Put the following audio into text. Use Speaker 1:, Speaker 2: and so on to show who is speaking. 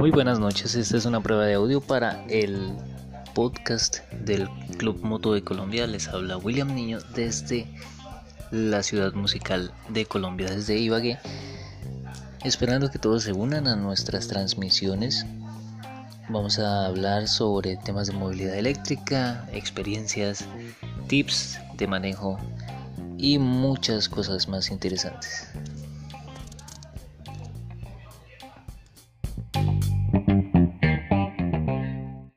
Speaker 1: Muy buenas noches, esta es una prueba de audio para el podcast del Club Moto de Colombia. Les habla William Niño desde la ciudad musical de Colombia, desde Ibagué. Esperando que todos se unan a nuestras transmisiones. Vamos a hablar sobre temas de movilidad eléctrica, experiencias, tips de manejo y muchas cosas más interesantes.